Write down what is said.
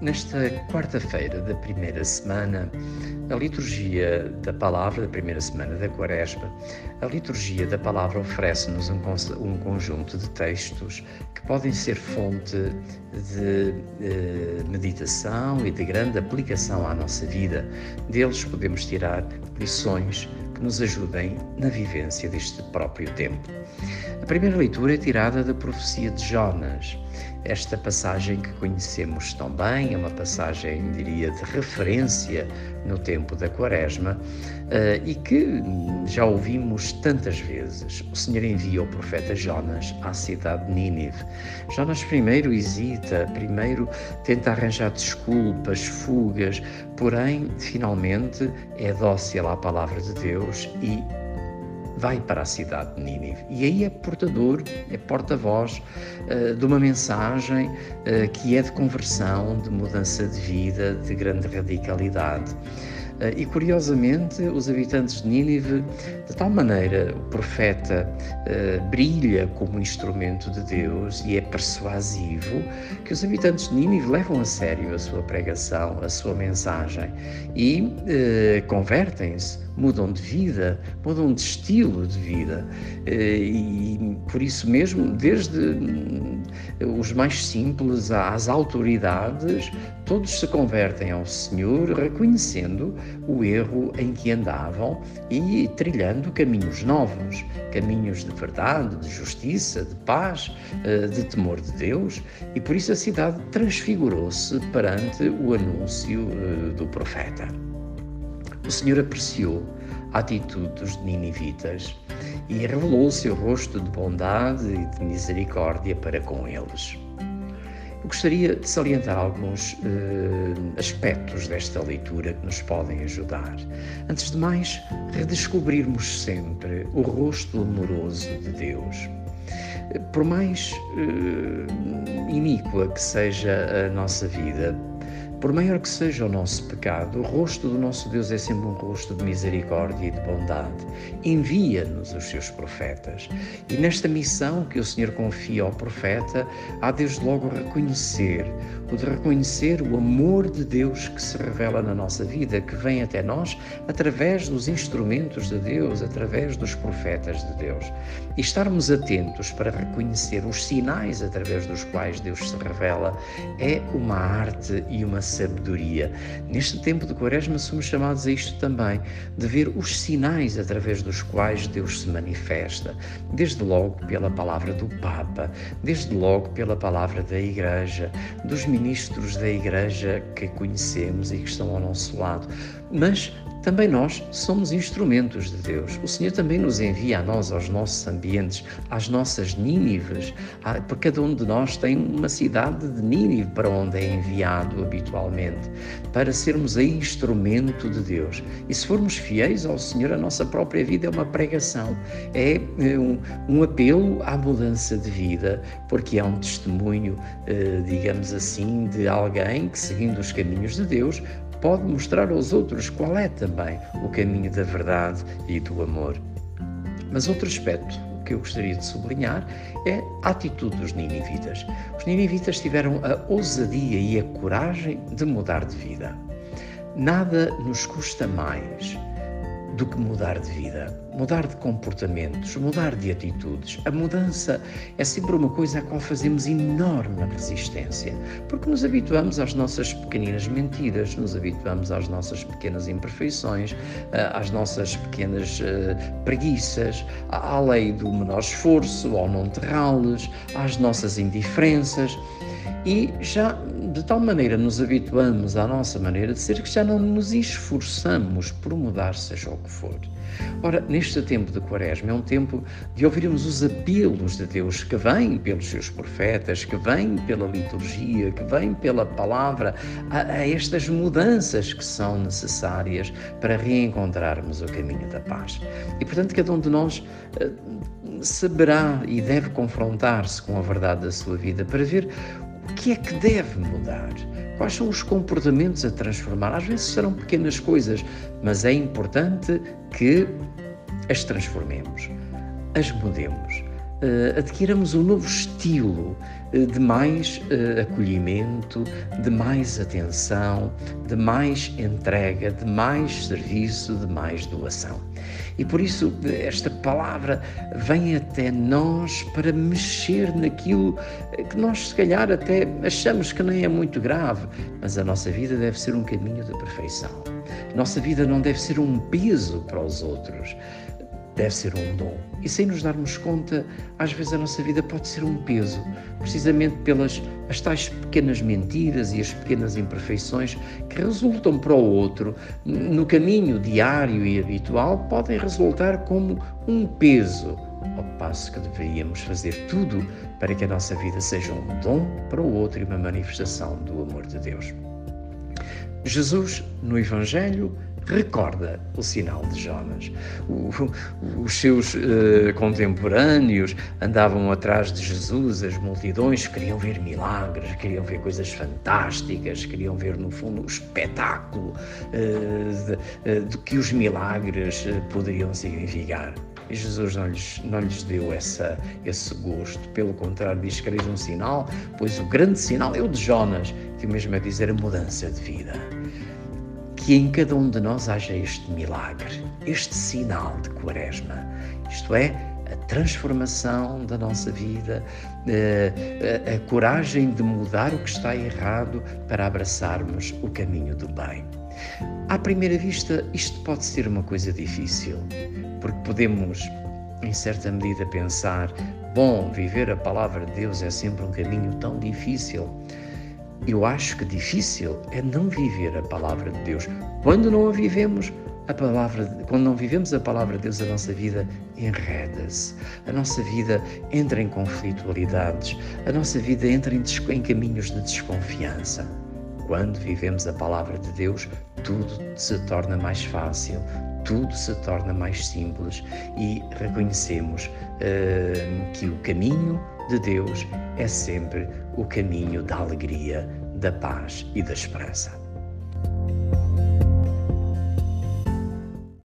Nesta quarta-feira da primeira semana, a liturgia da palavra, da primeira semana da Quaresma, a liturgia da palavra oferece-nos um, um, conjunto de textos que podem ser fonte de eh, meditação e de grande aplicação à nossa vida. Deles podemos tirar lições que nos ajudem na vivência deste próprio tempo. A primeira leitura é tirada da profecia de Jonas. Esta passagem que conhecemos tão bem é uma passagem, diria, de referência no tempo da Quaresma uh, e que já ouvimos tantas vezes. O Senhor envia o profeta Jonas à cidade de Nínive. Jonas primeiro hesita, primeiro tenta arranjar desculpas, fugas, porém, finalmente, é dócil à palavra de Deus e vai para a cidade de Nínive. E aí é portador, é porta-voz uh, de uma mensagem uh, que é de conversão, de mudança de vida, de grande radicalidade. Uh, e curiosamente, os habitantes de Nínive, de tal maneira, o profeta brilha como instrumento de Deus e é persuasivo, que os habitantes de Nínive levam a sério a sua pregação, a sua mensagem e convertem-se mudam de vida, mudam de estilo de vida. Eh, e por isso mesmo, desde hum, os mais simples às autoridades, todos se convertem ao Senhor, reconhecendo o erro em que andavam e trilhando caminhos novos, caminhos de verdade, de justiça, de paz, eh, de temor de Deus, e por isso a cidade transfigurou-se perante o anúncio eh, do profeta. O Senhor apreciou a atitude dos ninivitas e revelou o seu rosto de bondade e de misericórdia para com eles. Eu gostaria de salientar alguns uh, aspectos desta leitura que nos podem ajudar. Antes de mais, redescobrirmos sempre o rosto amoroso de Deus. Por mais uh, iníqua que seja a nossa vida, por maior que seja o nosso pecado, o rosto do nosso Deus é sempre um rosto de misericórdia e de bondade. Envia-nos os seus profetas. E nesta missão que o Senhor confia ao profeta, há desde logo reconhecer, o de reconhecer o amor de Deus que se revela na nossa vida, que vem até nós através dos instrumentos de Deus, através dos profetas de Deus. E estarmos atentos para reconhecer os sinais através dos quais Deus se revela é uma arte e uma sabedoria. Neste tempo de Quaresma somos chamados a isto também, de ver os sinais através dos quais Deus se manifesta, desde logo pela palavra do Papa, desde logo pela palavra da Igreja, dos ministros da Igreja que conhecemos e que estão ao nosso lado, mas também nós somos instrumentos de Deus. O Senhor também nos envia a nós, aos nossos ambientes, às nossas Nínives. Ah, porque cada um de nós tem uma cidade de Nínive para onde é enviado habitualmente, para sermos aí instrumento de Deus. E se formos fiéis ao Senhor, a nossa própria vida é uma pregação, é, é um, um apelo à mudança de vida, porque é um testemunho, eh, digamos assim, de alguém que, seguindo os caminhos de Deus, pode mostrar aos outros qual é também o caminho da verdade e do amor. Mas outro aspecto que eu gostaria de sublinhar é a atitude dos ninivitas. Os ninivitas tiveram a ousadia e a coragem de mudar de vida. Nada nos custa mais do que mudar de vida, mudar de comportamentos, mudar de atitudes. A mudança é sempre uma coisa a qual fazemos enorme resistência, porque nos habituamos às nossas pequeninas mentiras, nos habituamos às nossas pequenas imperfeições, eh, às nossas pequenas uh, preguiças, à lei do menor esforço, ao não terrá-los, às nossas indiferenças e já de tal maneira nos habituamos à nossa maneira de ser que já não nos esforçamos por mudar, seja o que for. Ora, neste tempo de Quaresma é um tempo de ouvirmos os apelos de Deus que vêm pelos seus profetas, que vêm pela liturgia, que vêm pela palavra, a, a estas mudanças que são necessárias para reencontrarmos o caminho da paz. E portanto, cada um de nós uh, saberá e deve confrontar-se com a verdade da sua vida para ver o que é que deve mudar? Quais são os comportamentos a transformar? Às vezes serão pequenas coisas, mas é importante que as transformemos, as mudemos, uh, adquiramos um novo estilo de mais uh, acolhimento, de mais atenção, de mais entrega, de mais serviço, de mais doação. E por isso esta palavra vem até nós para mexer naquilo que nós, se calhar, até achamos que nem é muito grave, mas a nossa vida deve ser um caminho de perfeição. Nossa vida não deve ser um peso para os outros deve ser um dom. E sem nos darmos conta, às vezes a nossa vida pode ser um peso, precisamente pelas as tais pequenas mentiras e as pequenas imperfeições que resultam para o outro, no caminho diário e habitual, podem resultar como um peso, ao passo que deveríamos fazer tudo para que a nossa vida seja um dom para o outro e uma manifestação do amor de Deus. Jesus, no Evangelho, recorda o sinal de Jonas. O, os seus uh, contemporâneos andavam atrás de Jesus, as multidões queriam ver milagres, queriam ver coisas fantásticas, queriam ver, no fundo, o espetáculo de, uh, de, que os milagres poderiam significar. E Jesus não lhes, não lhes deu essa, esse gosto. Pelo contrário, diz que quereis um sinal, pois o grande sinal é o de Jonas, que mesmo é dizer a mudança de vida que em cada um de nós haja este milagre, este sinal de Quaresma, isto é, a transformação da nossa vida, a, eh, a, a, coragem de mudar o que está errado para abraçarmos o caminho do bem. À primeira vista, isto pode ser uma coisa difícil, porque podemos, em certa medida, pensar: bom, viver a palavra de Deus é sempre um caminho tão difícil. Eu acho que difícil é não viver a palavra de Deus. Quando não a vivemos, a palavra, quando não vivemos a palavra de Deus, a nossa vida enreda-se, a nossa vida entra em conflitualidades, a nossa vida entra em, em caminhos de desconfiança. Quando vivemos a palavra de Deus, tudo se torna mais fácil, tudo se torna mais simples e reconhecemos uh, que o caminho de Deus é sempre o caminho da alegria, da paz e da esperança.